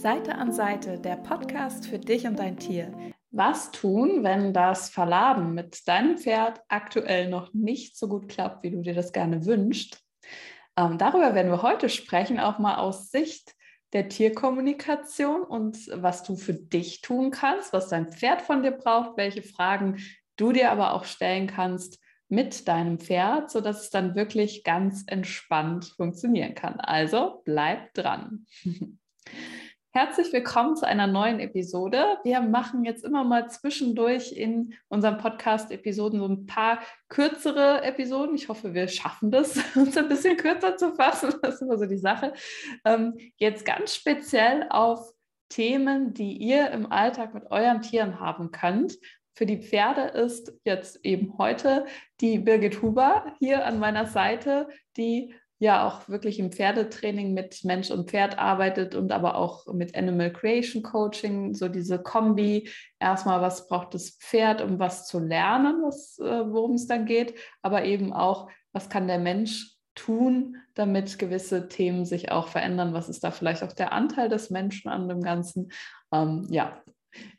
Seite an Seite, der Podcast für dich und dein Tier. Was tun, wenn das Verladen mit deinem Pferd aktuell noch nicht so gut klappt, wie du dir das gerne wünschst? Ähm, darüber werden wir heute sprechen, auch mal aus Sicht der Tierkommunikation und was du für dich tun kannst, was dein Pferd von dir braucht, welche Fragen du dir aber auch stellen kannst mit deinem Pferd, sodass es dann wirklich ganz entspannt funktionieren kann. Also bleib dran. Herzlich willkommen zu einer neuen Episode. Wir machen jetzt immer mal zwischendurch in unseren Podcast-Episoden so ein paar kürzere Episoden. Ich hoffe, wir schaffen das, uns ein bisschen kürzer zu fassen. Das ist immer so die Sache. Ähm, jetzt ganz speziell auf Themen, die ihr im Alltag mit euren Tieren haben könnt. Für die Pferde ist jetzt eben heute die Birgit Huber hier an meiner Seite, die ja auch wirklich im Pferdetraining mit Mensch und Pferd arbeitet und aber auch mit Animal Creation Coaching, so diese Kombi. Erstmal, was braucht das Pferd, um was zu lernen, äh, worum es dann geht, aber eben auch, was kann der Mensch tun, damit gewisse Themen sich auch verändern? Was ist da vielleicht auch der Anteil des Menschen an dem Ganzen? Ähm, ja,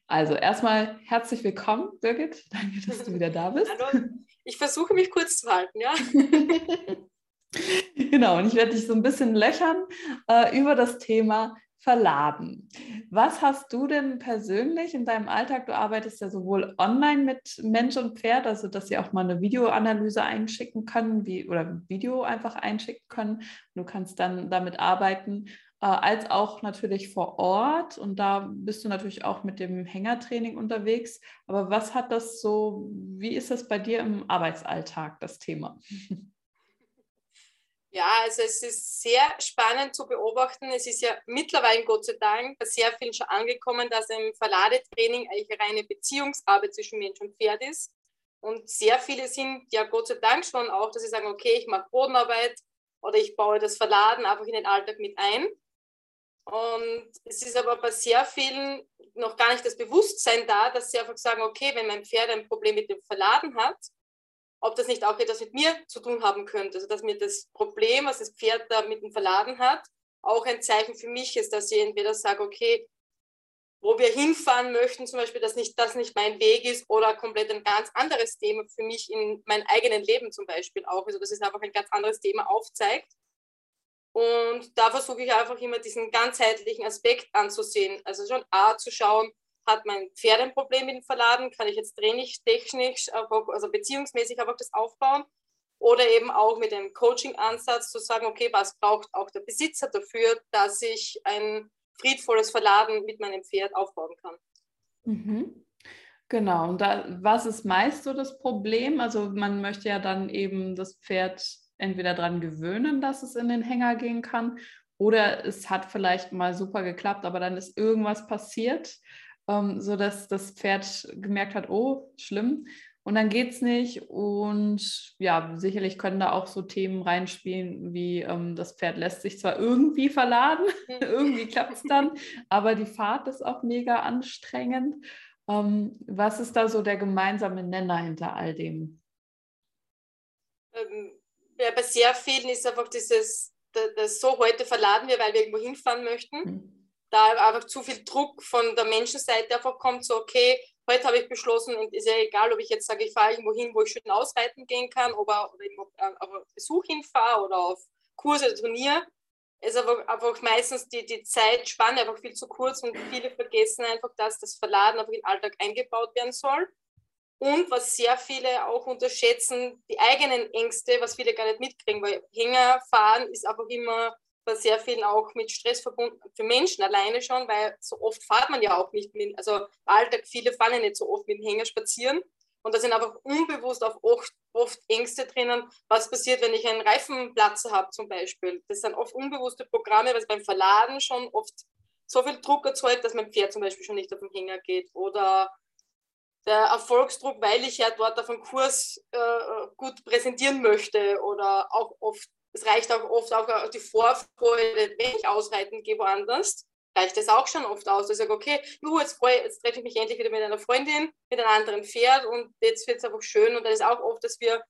also erstmal herzlich willkommen, Birgit. Danke, dass du wieder da bist. Hallo. Ich versuche mich kurz zu halten, ja. genau, und ich werde dich so ein bisschen löchern äh, über das Thema Verladen. Was hast du denn persönlich in deinem Alltag? Du arbeitest ja sowohl online mit Mensch und Pferd, also dass sie auch mal eine Videoanalyse einschicken können, wie, oder ein Video einfach einschicken können. Du kannst dann damit arbeiten, äh, als auch natürlich vor Ort. Und da bist du natürlich auch mit dem Hängertraining unterwegs. Aber was hat das so, wie ist das bei dir im Arbeitsalltag, das Thema? Ja, also es ist sehr spannend zu beobachten. Es ist ja mittlerweile, Gott sei Dank, bei sehr vielen schon angekommen, dass im Verladetraining eigentlich eine reine Beziehungsarbeit zwischen Mensch und Pferd ist. Und sehr viele sind ja Gott sei Dank schon auch, dass sie sagen, okay, ich mache Bodenarbeit oder ich baue das Verladen einfach in den Alltag mit ein. Und es ist aber bei sehr vielen noch gar nicht das Bewusstsein da, dass sie einfach sagen, okay, wenn mein Pferd ein Problem mit dem Verladen hat, ob das nicht auch etwas mit mir zu tun haben könnte. Also dass mir das Problem, was das Pferd da mit dem Verladen hat, auch ein Zeichen für mich ist, dass ich entweder sage, okay, wo wir hinfahren möchten, zum Beispiel, dass nicht, das nicht mein Weg ist oder komplett ein ganz anderes Thema für mich in meinem eigenen Leben zum Beispiel auch. Also dass es einfach ein ganz anderes Thema aufzeigt. Und da versuche ich einfach immer diesen ganzheitlichen Aspekt anzusehen. Also schon A zu schauen, hat mein Pferd ein Problem mit dem Verladen, kann ich jetzt trainingstechnisch, also beziehungsmäßig einfach das aufbauen oder eben auch mit dem Coaching-Ansatz zu sagen, okay, was braucht auch der Besitzer dafür, dass ich ein friedvolles Verladen mit meinem Pferd aufbauen kann. Mhm. Genau, und da, was ist meist so das Problem? Also man möchte ja dann eben das Pferd entweder daran gewöhnen, dass es in den Hänger gehen kann, oder es hat vielleicht mal super geklappt, aber dann ist irgendwas passiert ähm, sodass das Pferd gemerkt hat, oh, schlimm. Und dann geht es nicht. Und ja, sicherlich können da auch so Themen reinspielen, wie ähm, das Pferd lässt sich zwar irgendwie verladen, irgendwie klappt es dann, aber die Fahrt ist auch mega anstrengend. Ähm, was ist da so der gemeinsame Nenner hinter all dem? Ähm, ja, bei sehr vielen ist einfach dieses, das so heute verladen wir, weil wir irgendwo hinfahren möchten. Mhm da einfach zu viel Druck von der Menschenseite einfach kommt, so okay, heute habe ich beschlossen und ist ja egal, ob ich jetzt sage, ich fahre irgendwo hin, wo ich schön ausreiten gehen kann oder, oder äh, auf Besuch hinfahre oder auf Kurse Turnier, ist einfach, einfach meistens die, die Zeitspanne einfach viel zu kurz und viele vergessen einfach, dass das Verladen einfach in den Alltag eingebaut werden soll. Und was sehr viele auch unterschätzen, die eigenen Ängste, was viele gar nicht mitkriegen, weil Hängerfahren ist einfach immer bei sehr vielen auch mit Stress verbunden, für Menschen alleine schon, weil so oft fahrt man ja auch nicht mit, also im Alltag, viele fahren ja nicht so oft mit dem Hänger spazieren. Und da sind einfach unbewusst auch oft, oft Ängste drinnen, was passiert, wenn ich einen Reifenplatzer habe zum Beispiel. Das sind oft unbewusste Programme, weil es beim Verladen schon oft so viel Druck erzeugt, dass mein Pferd zum Beispiel schon nicht auf den Hänger geht. Oder der Erfolgsdruck, weil ich ja dort auf dem Kurs äh, gut präsentieren möchte. Oder auch oft es reicht auch oft auch die Vorfreude, wenn ich ausreiten gehe woanders, reicht es auch schon oft aus. Ich sage, okay, juhu, jetzt, jetzt treffe ich mich endlich wieder mit einer Freundin, mit einem anderen Pferd und jetzt wird es einfach schön. Und dann ist auch oft, dass wir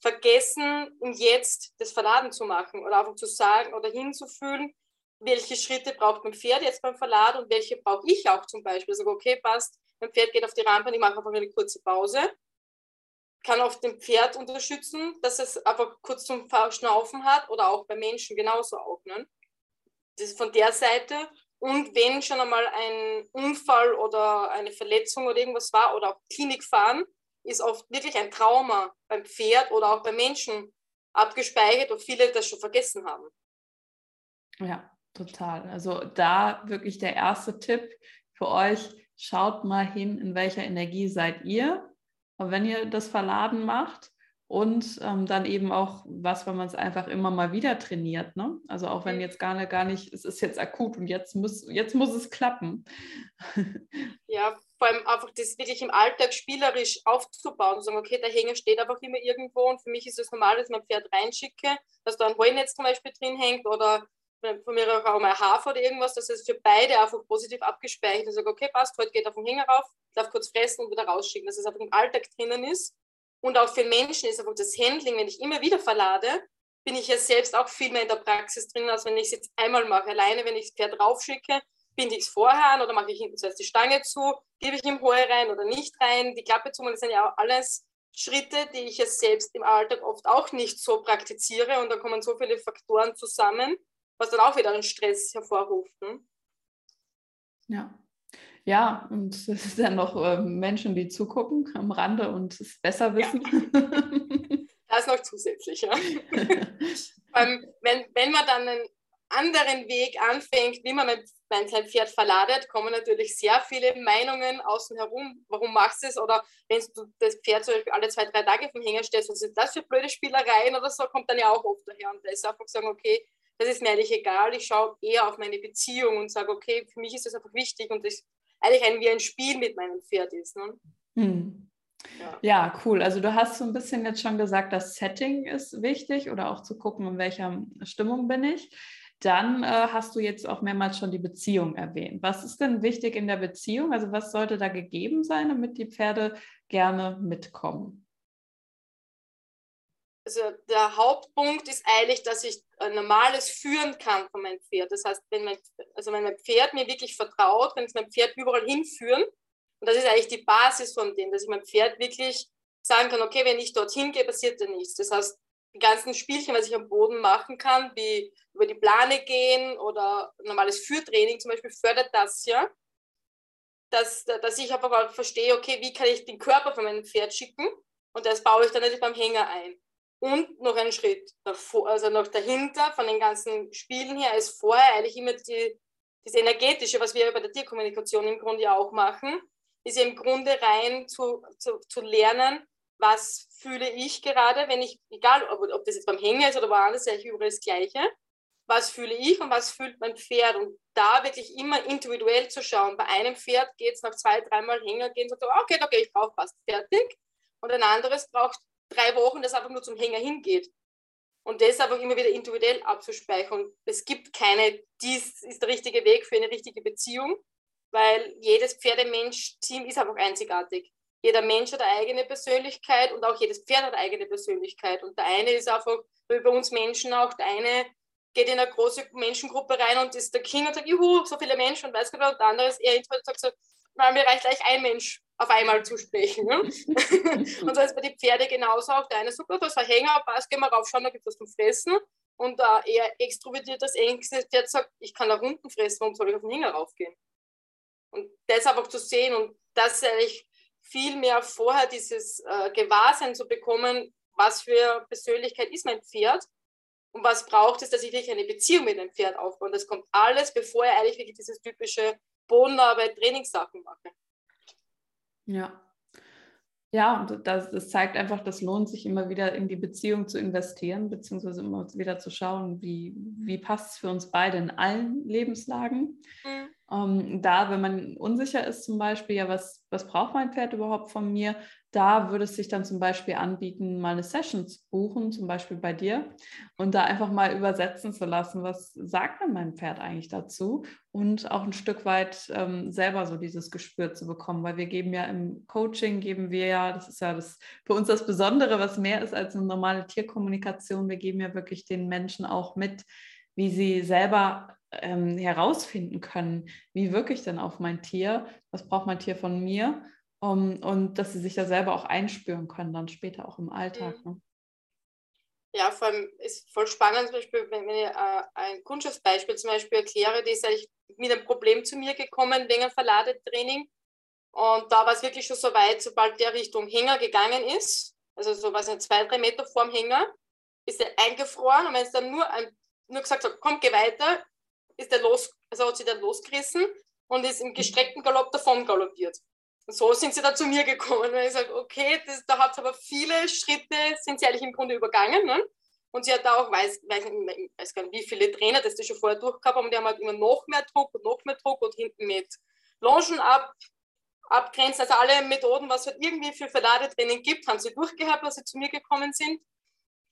vergessen, um jetzt das Verladen zu machen oder einfach zu sagen oder hinzufühlen, welche Schritte braucht mein Pferd jetzt beim Verlad und welche brauche ich auch zum Beispiel. Also okay, passt, mein Pferd geht auf die Rampe und ich mache einfach eine kurze Pause. Kann auf dem Pferd unterstützen, dass es einfach kurz zum Schnaufen hat oder auch bei Menschen genauso auch. Ne? Das ist von der Seite. Und wenn schon einmal ein Unfall oder eine Verletzung oder irgendwas war oder auch Klinik fahren, ist oft wirklich ein Trauma beim Pferd oder auch beim Menschen abgespeichert und viele das schon vergessen haben. Ja, total. Also da wirklich der erste Tipp für euch, schaut mal hin, in welcher Energie seid ihr. Und wenn ihr das Verladen macht und ähm, dann eben auch was, wenn man es einfach immer mal wieder trainiert. Ne? Also auch wenn jetzt gar nicht, gar nicht, es ist jetzt akut und jetzt muss, jetzt muss es klappen. Ja, vor allem einfach das wirklich im Alltag spielerisch aufzubauen und sagen, okay, der Hänger steht einfach immer irgendwo und für mich ist es normal, dass ich mein Pferd reinschicke, dass da ein Heunetz zum Beispiel drin hängt oder von mir auch mal Hafer oder irgendwas, dass es für beide einfach positiv abgespeichert ist. Okay, passt, heute geht auf den Hänger rauf, darf kurz fressen und wieder rausschicken, dass es einfach im Alltag drinnen ist. Und auch für Menschen ist einfach das Handling, wenn ich immer wieder verlade, bin ich ja selbst auch viel mehr in der Praxis drin, als wenn ich es jetzt einmal mache. Alleine, wenn ich das Pferd raufschicke, binde ich es vorher an oder mache ich hinten zuerst die Stange zu, gebe ich ihm Heu rein oder nicht rein, die Klappe zu machen, das sind ja auch alles Schritte, die ich ja selbst im Alltag oft auch nicht so praktiziere und da kommen so viele Faktoren zusammen, was dann auch wieder einen Stress hervorruft. Ne? Ja. Ja, und es sind ja noch äh, Menschen, die zugucken am Rande und es besser wissen. Ja. das noch zusätzlich, ja. ähm, wenn, wenn man dann einen anderen Weg anfängt, wie man mein, sein Pferd verladet, kommen natürlich sehr viele Meinungen außen herum. Warum machst du es? Oder wenn du das Pferd zum Beispiel alle zwei, drei Tage vom Hänger stellst, was ist das für blöde Spielereien oder so, kommt dann ja auch oft daher. Und da ist einfach sagen, okay, das ist mir eigentlich egal. Ich schaue eher auf meine Beziehung und sage, okay, für mich ist das einfach wichtig und das eigentlich ein, wie ein Spiel mit meinem Pferd ist. Ne? Hm. Ja. ja. cool. Also du hast so ein bisschen jetzt schon gesagt, das Setting ist wichtig oder auch zu gucken, in welcher Stimmung bin ich. Dann äh, hast du jetzt auch mehrmals schon die Beziehung erwähnt. Was ist denn wichtig in der Beziehung? Also was sollte da gegeben sein, damit die Pferde gerne mitkommen? Also der Hauptpunkt ist eigentlich, dass ich ein normales führen kann von meinem Pferd. Das heißt, wenn mein, also wenn mein Pferd mir wirklich vertraut, wenn ich mein Pferd überall hinführen, und das ist eigentlich die Basis von dem, dass ich mein Pferd wirklich sagen kann, okay, wenn ich dorthin gehe, passiert da nichts. Das heißt, die ganzen Spielchen, was ich am Boden machen kann, wie über die Plane gehen oder normales Führtraining zum Beispiel, fördert das ja, dass, dass ich einfach verstehe, okay, wie kann ich den Körper von meinem Pferd schicken und das baue ich dann natürlich beim Hänger ein. Und noch einen Schritt davor, also noch dahinter von den ganzen Spielen her ist vorher eigentlich immer die, das Energetische, was wir bei der Tierkommunikation im Grunde ja auch machen, ist ja im Grunde rein zu, zu, zu lernen, was fühle ich gerade, wenn ich, egal ob, ob das jetzt beim Hänger ist oder woanders, ist überall das Gleiche. Was fühle ich und was fühlt mein Pferd? Und da wirklich immer individuell zu schauen. Bei einem Pferd geht es nach zwei, dreimal Hänger gehen, sagt, okay, gehe ich drauf, passt, fertig. Und ein anderes braucht drei Wochen, das einfach nur zum Hänger hingeht. Und das einfach immer wieder individuell abzuspeichern. Es gibt keine, dies ist der richtige Weg für eine richtige Beziehung, weil jedes Pferdemensch-Team ist einfach einzigartig. Jeder Mensch hat eine eigene Persönlichkeit und auch jedes Pferd hat eine eigene Persönlichkeit. Und der eine ist einfach, wie bei uns Menschen auch, der eine geht in eine große Menschengruppe rein und ist der King und sagt, juhu, so viele Menschen und weiß nicht, und der andere ist eher und sagt so, weil mir reicht gleich ein Mensch auf einmal zu sprechen. Ne? und so ist bei den Pferden genauso auch. Der eine sagt, oh, das ein Hänger, passt, gehen wir rauf, schauen, da gibt es was zum Fressen. Und äh, eher extrovertiertes, ängstliches Pferd sagt, ich kann da unten fressen, warum soll ich auf den Hänger raufgehen? Und das einfach zu sehen und das eigentlich viel mehr vorher dieses äh, Gewahrsein zu bekommen, was für Persönlichkeit ist mein Pferd und was braucht es, dass ich wirklich eine Beziehung mit dem Pferd aufbaue. Und das kommt alles, bevor ich eigentlich wirklich dieses typische Bodenarbeit, Trainingssachen mache. Ja. Ja, und das, das, zeigt einfach, das lohnt sich immer wieder in die Beziehung zu investieren, beziehungsweise immer wieder zu schauen, wie, wie passt es für uns beide in allen Lebenslagen. Mhm. Ähm, da, wenn man unsicher ist, zum Beispiel, ja, was, was braucht mein Pferd überhaupt von mir, da würde es sich dann zum Beispiel anbieten, mal eine Session zu buchen, zum Beispiel bei dir, und da einfach mal übersetzen zu lassen, was sagt denn mein Pferd eigentlich dazu? Und auch ein Stück weit ähm, selber so dieses Gespür zu bekommen, weil wir geben ja im Coaching, geben wir ja, das ist ja das, für uns das Besondere, was mehr ist als eine normale Tierkommunikation, wir geben ja wirklich den Menschen auch mit, wie sie selber ähm, herausfinden können, wie wirke ich denn auf mein Tier, was braucht mein Tier von mir um, und dass sie sich da selber auch einspüren können, dann später auch im Alltag. Mhm. Ne? Ja, vor allem ist voll spannend, zum Beispiel, wenn ich äh, ein Kundschaftsbeispiel zum Beispiel erkläre, die ist eigentlich mit einem Problem zu mir gekommen wegen einem Verladetraining. Und da war es wirklich schon so weit, sobald der Richtung Hänger gegangen ist, also so was zwei, drei Meter vorm Hänger, ist er eingefroren und wenn es dann nur, ein, nur gesagt hat, komm, geh weiter, ist er los, also hat sie dann losgerissen und ist im gestreckten Galopp davon galoppiert. Und so sind sie dann zu mir gekommen, weil ich sage, okay, das, da hat es aber viele Schritte, sind sie eigentlich im Grunde übergangen. Ne? Und sie hat da auch, weiß, weiß, weiß gar nicht, wie viele Trainer das, das schon vorher durchgehabt haben, und die haben halt immer noch mehr Druck und noch mehr Druck und hinten mit Longen ab, abgrenzen. Also alle Methoden, was es halt irgendwie für Verladetraining gibt, haben sie durchgehabt, als sie zu mir gekommen sind.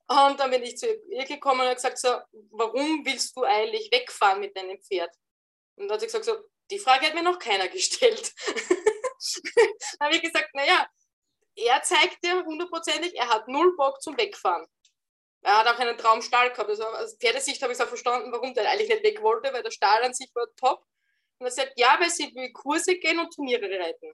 Und dann bin ich zu ihr gekommen und habe gesagt, so, warum willst du eigentlich wegfahren mit deinem Pferd? Und dann hat sie gesagt, so, die Frage hat mir noch keiner gestellt. dann habe ich gesagt, naja, er zeigt dir hundertprozentig, er hat null Bock zum Wegfahren. Er hat auch einen Traumstall gehabt. Also aus Pferdesicht habe ich es auch verstanden, warum der eigentlich nicht weg wollte, weil der Stall an sich war top. Und er sagt, ja, weil sie will Kurse gehen und Turniere reiten.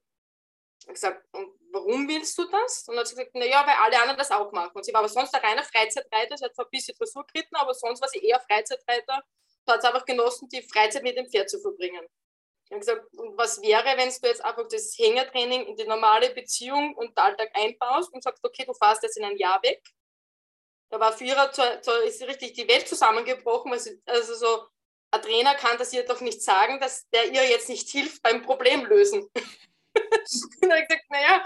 Habe gesagt, und warum willst du das? Und dann hat sie gesagt, naja, weil alle anderen das auch machen. Und sie war aber sonst ein reiner Freizeitreiter, sie hat zwar ein bisschen Dressur geritten, aber sonst war sie eher Freizeitreiter. Da hat sie einfach genossen, die Freizeit mit dem Pferd zu verbringen. Ich habe gesagt, und was wäre, wenn du jetzt einfach das Hängertraining in die normale Beziehung und Alltag einbaust und sagst, okay, du fährst jetzt in ein Jahr weg. Da war für ihre, ist richtig die Welt zusammengebrochen, sie, also so, ein Trainer kann das ihr doch nicht sagen, dass der ihr jetzt nicht hilft beim Problemlösen. und habe ich gesagt, naja,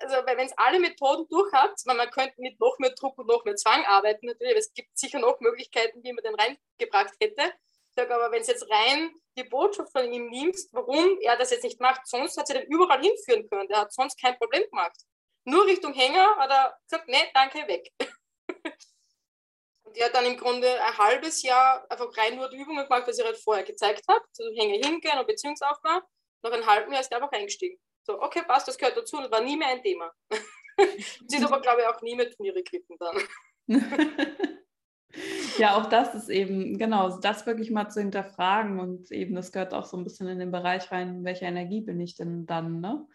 also, wenn es alle Methoden durch hat, weil man könnte mit noch mehr Druck und noch mehr Zwang arbeiten natürlich, aber es gibt sicher noch Möglichkeiten, wie man den reingebracht hätte. Ich sage aber, wenn es jetzt rein die Botschaft von ihm nimmst, warum er das jetzt nicht macht, sonst hat sie den überall hinführen können. Der hat sonst kein Problem gemacht. Nur Richtung Hänger hat er gesagt, nee, danke, weg. Und die hat dann im Grunde ein halbes Jahr einfach rein nur die Übungen gemacht, was ich halt vorher gezeigt habe. Also Hänger hingehen und Beziehungsaufbau. Nach einem halben Jahr ist er einfach eingestiegen. So, okay, passt, das gehört dazu und war nie mehr ein Thema. Sie ist aber, glaube ich, auch nie mehr Turniere geritten dann. ja, auch das ist eben, genau, das wirklich mal zu hinterfragen und eben, das gehört auch so ein bisschen in den Bereich rein, welche Energie bin ich denn dann, ne?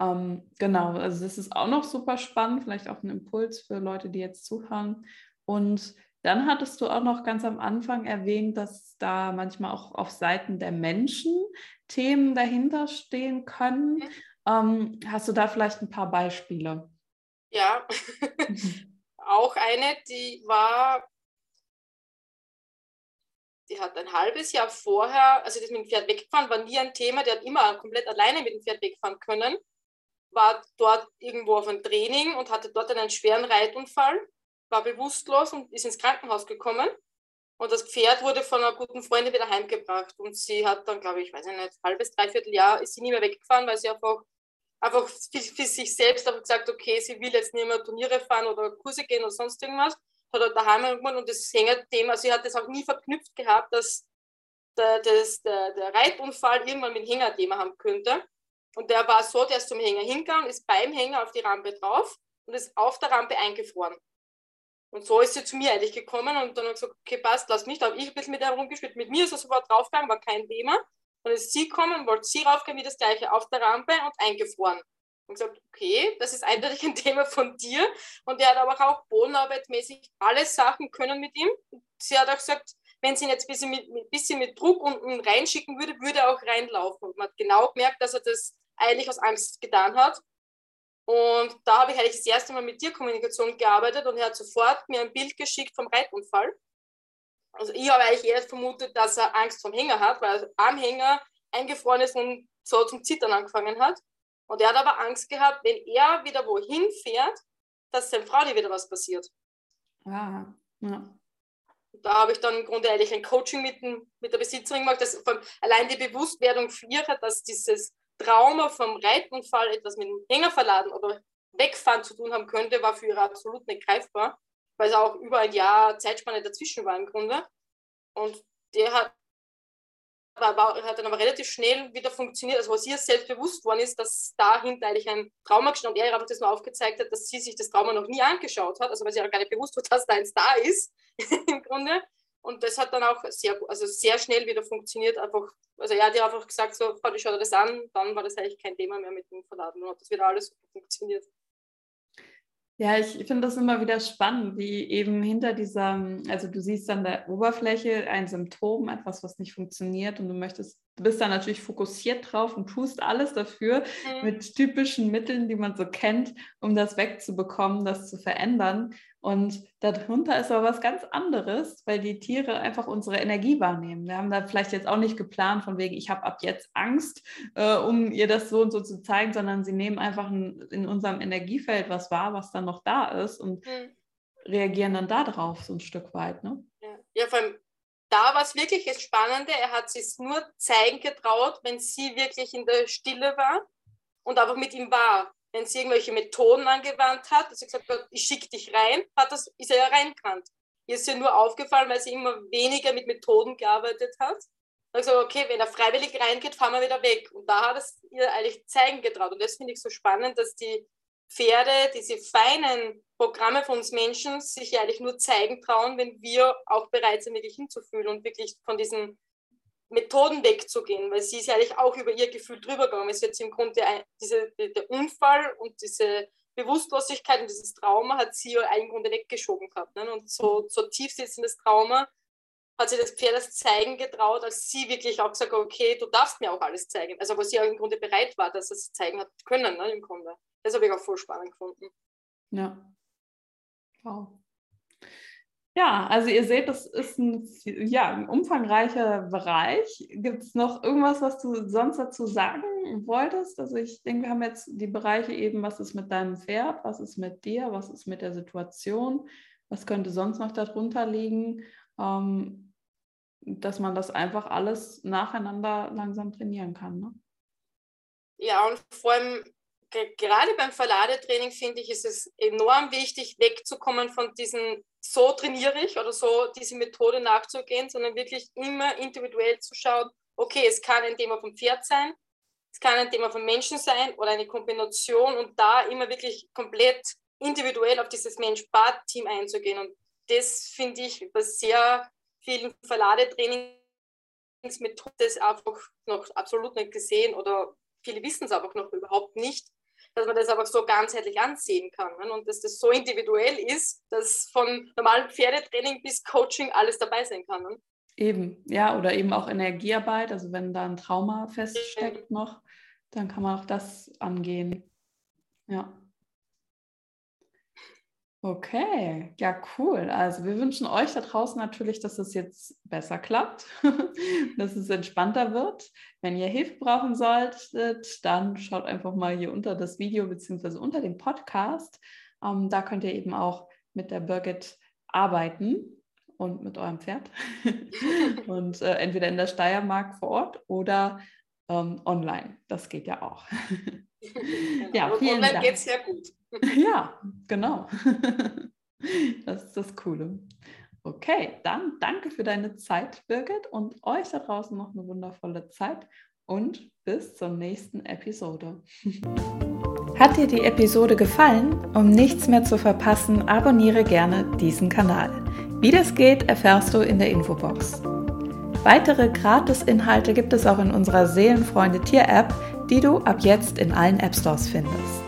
Ähm, genau, also das ist auch noch super spannend, vielleicht auch ein Impuls für Leute, die jetzt zuhören. Und dann hattest du auch noch ganz am Anfang erwähnt, dass da manchmal auch auf Seiten der Menschen Themen dahinter stehen können. Mhm. Ähm, hast du da vielleicht ein paar Beispiele? Ja, auch eine, die war, die hat ein halbes Jahr vorher, also das mit dem Pferd weggefahren, war nie ein Thema, die hat immer komplett alleine mit dem Pferd wegfahren können, war dort irgendwo auf einem Training und hatte dort einen schweren Reitunfall, war bewusstlos und ist ins Krankenhaus gekommen und das Pferd wurde von einer guten Freundin wieder heimgebracht. Und sie hat dann, glaube ich, weiß ich nicht, halbes, dreiviertel Jahr ist sie nie mehr weggefahren, weil sie einfach, einfach für, für sich selbst einfach gesagt okay, sie will jetzt nicht mehr Turniere fahren oder Kurse gehen oder sonst irgendwas. Hat er daheim irgendwann und das Hängerthema, sie hat das auch nie verknüpft gehabt, dass der, das, der, der Reitunfall irgendwann mit Hängerthema haben könnte. Und der war so, der ist zum Hänger hingegangen, ist beim Hänger auf die Rampe drauf und ist auf der Rampe eingefroren. Und so ist sie zu mir eigentlich gekommen und dann habe ich gesagt, okay, passt, lass mich da. Habe ich ein bisschen mit ihr rumgespielt. Mit mir ist er sofort draufgegangen, war kein Thema. Dann ist sie gekommen, wollte sie raufgehen, wie das gleiche, auf der Rampe und eingefroren. Und gesagt, okay, das ist eindeutig ein Thema von dir. Und er hat aber auch bodenarbeitmäßig alle Sachen können mit ihm. Sie hat auch gesagt, wenn sie ihn jetzt ein bisschen mit, mit, bisschen mit Druck unten reinschicken würde, würde er auch reinlaufen. Und man hat genau gemerkt, dass er das eigentlich aus Angst getan hat. Und da habe ich eigentlich das erste Mal mit Tierkommunikation gearbeitet und er hat sofort mir ein Bild geschickt vom Reitunfall. Also ich habe eigentlich erst vermutet, dass er Angst vom Hänger hat, weil er am Hänger eingefroren ist und so zum Zittern angefangen hat. Und er hat aber Angst gehabt, wenn er wieder wohin fährt, dass seiner Frau nicht wieder was passiert. Ah, ja. Da habe ich dann im Grunde eigentlich ein Coaching mit, mit der Besitzerin gemacht, dass allein die Bewusstwerdung für ihre, dass dieses Trauma vom Reitunfall etwas mit dem Hänger verladen oder wegfahren zu tun haben könnte, war für ihre absolut nicht greifbar, weil es auch über ein Jahr Zeitspanne dazwischen war im Grunde. Und der hat, hat dann aber relativ schnell wieder funktioniert, also was ihr selbst bewusst worden ist, dass dahinter eigentlich ein Trauma gestanden und er einfach das nur aufgezeigt hat, dass sie sich das Trauma noch nie angeschaut hat, also weil sie auch gar nicht bewusst war, dass da eins da ist im Grunde. Und das hat dann auch sehr, also sehr schnell wieder funktioniert. Einfach, also er hat ja einfach gesagt, so, ich schaue das an, dann war das eigentlich kein Thema mehr mit dem Verladen und hat das wieder alles funktioniert. Ja, ich finde das immer wieder spannend, wie eben hinter dieser, also du siehst an der Oberfläche ein Symptom, etwas, was nicht funktioniert und du möchtest, du bist da natürlich fokussiert drauf und tust alles dafür mhm. mit typischen Mitteln, die man so kennt, um das wegzubekommen, das zu verändern. Und darunter ist aber was ganz anderes, weil die Tiere einfach unsere Energie wahrnehmen. Wir haben da vielleicht jetzt auch nicht geplant, von wegen, ich habe ab jetzt Angst, äh, um ihr das so und so zu zeigen, sondern sie nehmen einfach in, in unserem Energiefeld was wahr, was dann noch da ist und mhm. reagieren dann darauf so ein Stück weit. Ne? Ja. ja, vor allem da war es wirklich das Spannende, er hat sich nur zeigen getraut, wenn sie wirklich in der Stille war und einfach mit ihm war wenn sie irgendwelche Methoden angewandt hat, dass sie gesagt hat, ich schicke dich rein, hat das, ist er ja reinkannt. Ihr ist ja nur aufgefallen, weil sie immer weniger mit Methoden gearbeitet hat. Dann gesagt, okay, wenn er freiwillig reingeht, fahren wir wieder weg. Und da hat es ihr eigentlich zeigen getraut. Und das finde ich so spannend, dass die Pferde, diese feinen Programme von uns Menschen sich eigentlich nur zeigen trauen, wenn wir auch bereit sind, wirklich hinzufühlen und wirklich von diesen Methoden wegzugehen, weil sie ist ja eigentlich auch über ihr Gefühl drüber gegangen. Es jetzt im Grunde diese, der Unfall und diese Bewusstlosigkeit und dieses Trauma hat sie ja im Grunde weggeschoben gehabt. Ne? Und so, so tief sitzendes Trauma hat sie das Pferd das zeigen getraut, als sie wirklich auch gesagt hat, okay, du darfst mir auch alles zeigen. Also wo sie auch im Grunde bereit war, dass es zeigen hat können, ne, im Grunde. Das habe ich auch voll spannend gefunden. Ja. Wow. Ja, also ihr seht, das ist ein, ja, ein umfangreicher Bereich. Gibt es noch irgendwas, was du sonst dazu sagen wolltest? Also ich denke, wir haben jetzt die Bereiche eben, was ist mit deinem Pferd, was ist mit dir, was ist mit der Situation, was könnte sonst noch darunter liegen, ähm, dass man das einfach alles nacheinander langsam trainieren kann. Ne? Ja, und vor allem gerade beim Verladetraining finde ich, ist es enorm wichtig, wegzukommen von diesen, so trainiere ich oder so diese Methode nachzugehen, sondern wirklich immer individuell zu schauen, okay, es kann ein Thema vom Pferd sein, es kann ein Thema vom Menschen sein oder eine Kombination und da immer wirklich komplett individuell auf dieses Mensch-Bad-Team einzugehen. Und das finde ich bei sehr vielen Verladetrainingsmethoden einfach noch absolut nicht gesehen oder viele wissen es einfach noch überhaupt nicht dass man das einfach so ganzheitlich ansehen kann ne? und dass das so individuell ist, dass von normalem Pferdetraining bis Coaching alles dabei sein kann. Ne? Eben, ja, oder eben auch Energiearbeit, also wenn da ein Trauma feststeckt noch, dann kann man auch das angehen. Ja. Okay, ja, cool. Also wir wünschen euch da draußen natürlich, dass es jetzt besser klappt, dass es entspannter wird. Wenn ihr Hilfe brauchen solltet, dann schaut einfach mal hier unter das Video beziehungsweise unter dem Podcast. Ähm, da könnt ihr eben auch mit der Birgit arbeiten und mit eurem Pferd. und äh, entweder in der Steiermark vor Ort oder ähm, online. Das geht ja auch. Ja, vielen online geht es sehr gut. ja, genau. das ist das Coole. Okay, dann danke für deine Zeit, Birgit, und euch da draußen noch eine wundervolle Zeit und bis zur nächsten Episode. Hat dir die Episode gefallen? Um nichts mehr zu verpassen, abonniere gerne diesen Kanal. Wie das geht, erfährst du in der Infobox. Weitere Gratis-Inhalte gibt es auch in unserer Seelenfreunde Tier-App, die du ab jetzt in allen App Stores findest.